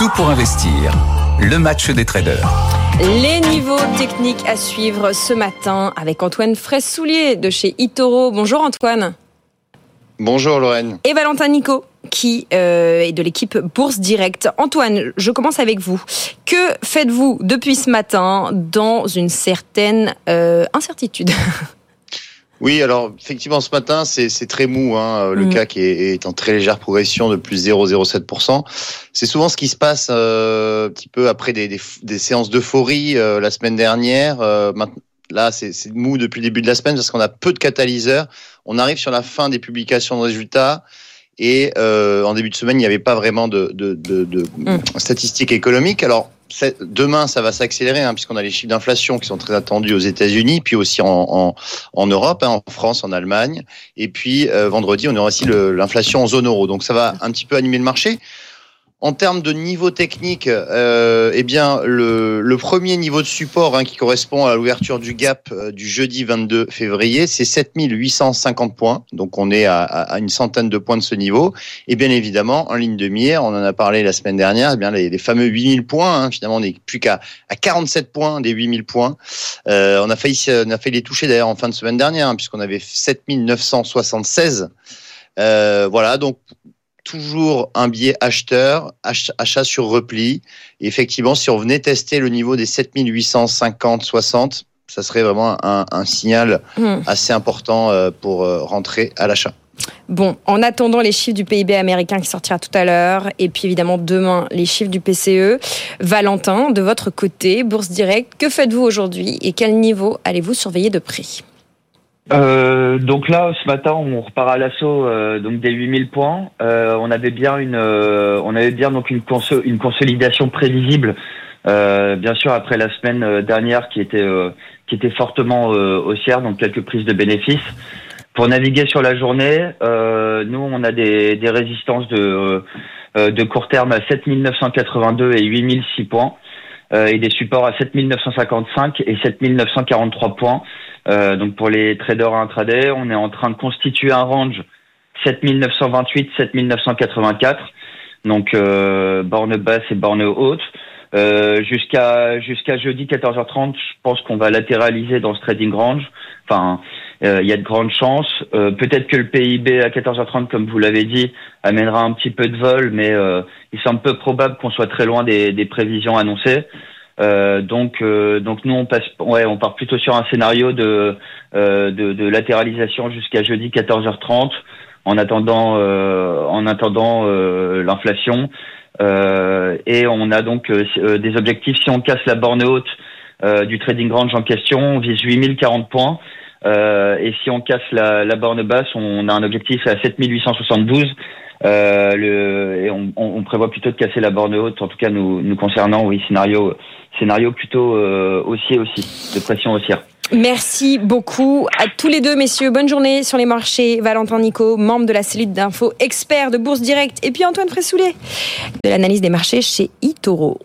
Tout pour investir. Le match des traders. Les niveaux techniques à suivre ce matin avec Antoine Fraisse-Soulier de chez Itoro. Bonjour Antoine. Bonjour Lorraine. Et Valentin Nico qui euh, est de l'équipe Bourse Direct. Antoine, je commence avec vous. Que faites-vous depuis ce matin dans une certaine euh, incertitude? Oui, alors effectivement ce matin c'est très mou, hein, le mm. CAC est, est, en très légère progression de plus 0,07%. C'est souvent ce qui se passe euh, un petit peu après des, des, des séances d'euphorie euh, la semaine dernière. Euh, là c'est mou depuis le début de la semaine parce qu'on a peu de catalyseurs. On arrive sur la fin des publications de résultats. Et euh, en début de semaine, il n'y avait pas vraiment de, de, de, de mm. statistiques économiques. Alors, demain, ça va s'accélérer, hein, puisqu'on a les chiffres d'inflation qui sont très attendus aux États-Unis, puis aussi en, Europe, hein, en France, en Allemagne. Et puis, euh, vendredi, on aura aussi l'inflation en zone euro. Donc, ça va un petit peu animer le marché. En termes de niveau technique, euh, eh bien le, le, premier niveau de support hein, qui correspond à l'ouverture du gap euh, du jeudi 22 février, c'est 7850 points. Donc on est à, à, une centaine de points de ce niveau. Et bien évidemment, en ligne de mire, on en a parlé la semaine dernière, eh bien les, les, fameux 8000 points. Hein, finalement, on n'est plus qu'à à 47 points des 8000 points. Euh, on a failli, on a fait les toucher d'ailleurs en fin de semaine dernière, hein, puisqu'on avait 7976. Euh, voilà, donc toujours un biais acheteur, achat sur repli. Et effectivement, si on venait tester le niveau des 7850-60, ça serait vraiment un, un signal mmh. assez important euh, pour euh, rentrer à l'achat. Bon, en attendant les chiffres du PIB américain qui sortira tout à l'heure, et puis évidemment demain les chiffres du PCE, Valentin, de votre côté, Bourse Direct, que faites-vous aujourd'hui et quel niveau allez-vous surveiller de près? Euh, donc là, ce matin, on repart à l'assaut euh, donc des 8000 points. Euh, on avait bien une, euh, on avait bien donc une, une consolidation prévisible. Euh, bien sûr, après la semaine dernière qui était qui était fortement haussière, donc quelques prises de bénéfices. Pour naviguer sur la journée, nous, on a des, des résistances de de court terme à 7982 et 8006 points, et des supports à 7955 et 7943 points. Euh, donc pour les traders intraday, on est en train de constituer un range 7928-7984. Donc euh, borne basse et borne haute. Euh, jusqu'à jusqu'à jeudi 14h30, je pense qu'on va latéraliser dans ce trading range. Enfin, euh, il y a de grandes chances. Euh, peut-être que le PIB à 14h30, comme vous l'avez dit, amènera un petit peu de vol, mais il semble peu probable qu'on soit très loin des, des prévisions annoncées. Euh, donc, euh, donc nous on passe, ouais, on part plutôt sur un scénario de euh, de, de, latéralisation jusqu'à jeudi 14h30, en attendant, en attendant l'inflation. et on a donc des objectifs. Si on casse la borne haute du trading range en question, on vise 8040 points. et si on casse la, la borne basse, on a un objectif à 7872. Euh, le, et on, on, prévoit plutôt de casser la borne haute, en tout cas nous, nous concernant, oui, scénario, scénario plutôt euh, haussier aussi, de pression haussière. Merci beaucoup à tous les deux, messieurs. Bonne journée sur les marchés. Valentin Nico, membre de la cellule d'info, expert de Bourse Direct. Et puis Antoine Fressoulet, de l'analyse des marchés chez eToro.